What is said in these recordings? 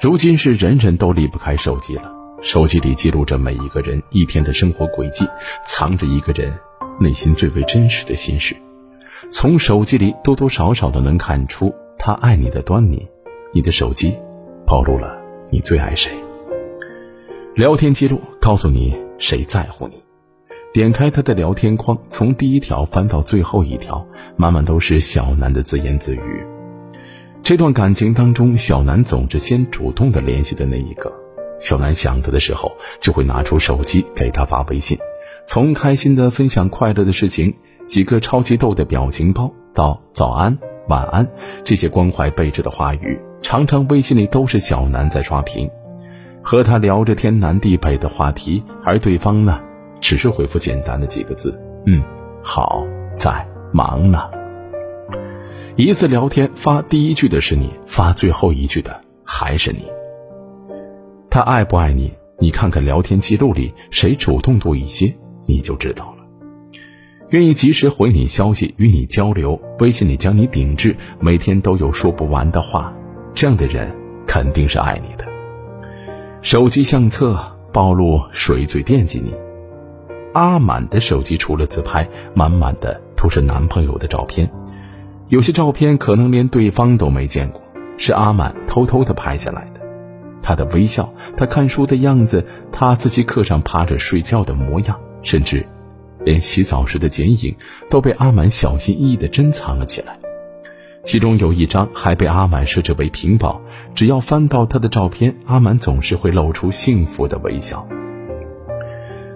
如今是人人都离不开手机了，手机里记录着每一个人一天的生活轨迹，藏着一个人内心最为真实的心事。从手机里多多少少的能看出他爱你的端倪。你的手机暴露了你最爱谁。聊天记录告诉你谁在乎你。点开他的聊天框，从第一条翻到最后一条，满满都是小南的自言自语。这段感情当中，小南总是先主动的联系的那一个。小南想他的时候，就会拿出手机给他发微信，从开心的分享快乐的事情，几个超级逗的表情包，到早安、晚安这些关怀备至的话语，常常微信里都是小南在刷屏，和他聊着天南地北的话题，而对方呢？只是回复简单的几个字，嗯，好，在忙呢。一次聊天发第一句的是你，发最后一句的还是你。他爱不爱你？你看看聊天记录里谁主动多一些，你就知道了。愿意及时回你消息，与你交流，微信里将你顶置，每天都有说不完的话，这样的人肯定是爱你的。手机相册暴露谁最惦记你？阿满的手机除了自拍，满满的都是男朋友的照片，有些照片可能连对方都没见过，是阿满偷偷的拍下来的。他的微笑，他看书的样子，他自习课上趴着睡觉的模样，甚至连洗澡时的剪影，都被阿满小心翼翼的珍藏了起来。其中有一张还被阿满设置为屏保，只要翻到他的照片，阿满总是会露出幸福的微笑。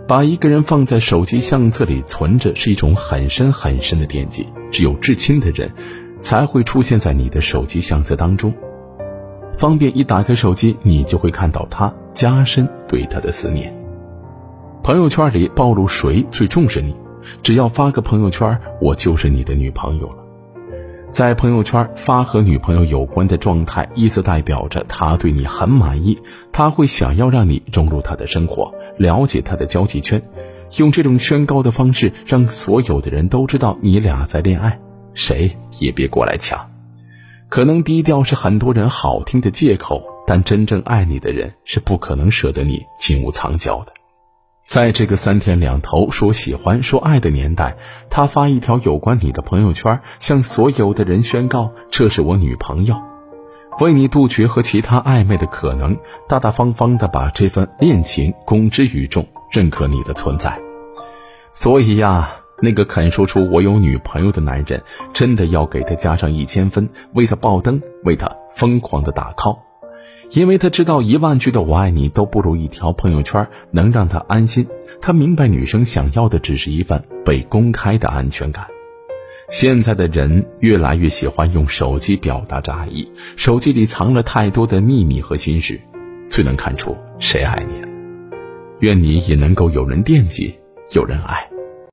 把一个人放在手机相册里存着，是一种很深很深的惦记。只有至亲的人，才会出现在你的手机相册当中，方便一打开手机，你就会看到他，加深对他的思念。朋友圈里暴露谁最重视你，只要发个朋友圈，我就是你的女朋友了。在朋友圈发和女朋友有关的状态，意思代表着他对你很满意，他会想要让你融入他的生活。了解他的交际圈，用这种宣告的方式，让所有的人都知道你俩在恋爱，谁也别过来抢。可能低调是很多人好听的借口，但真正爱你的人是不可能舍得你金屋藏娇的。在这个三天两头说喜欢、说爱的年代，他发一条有关你的朋友圈，向所有的人宣告：“这是我女朋友。”为你杜绝和其他暧昧的可能，大大方方的把这份恋情公之于众，认可你的存在。所以呀，那个肯说出我有女朋友的男人，真的要给他加上一千分，为他爆灯，为他疯狂的打 call，因为他知道一万句的我爱你都不如一条朋友圈能让他安心。他明白女生想要的只是一份被公开的安全感。现在的人越来越喜欢用手机表达着爱意，手机里藏了太多的秘密和心事，最能看出谁爱你了。愿你也能够有人惦记，有人爱。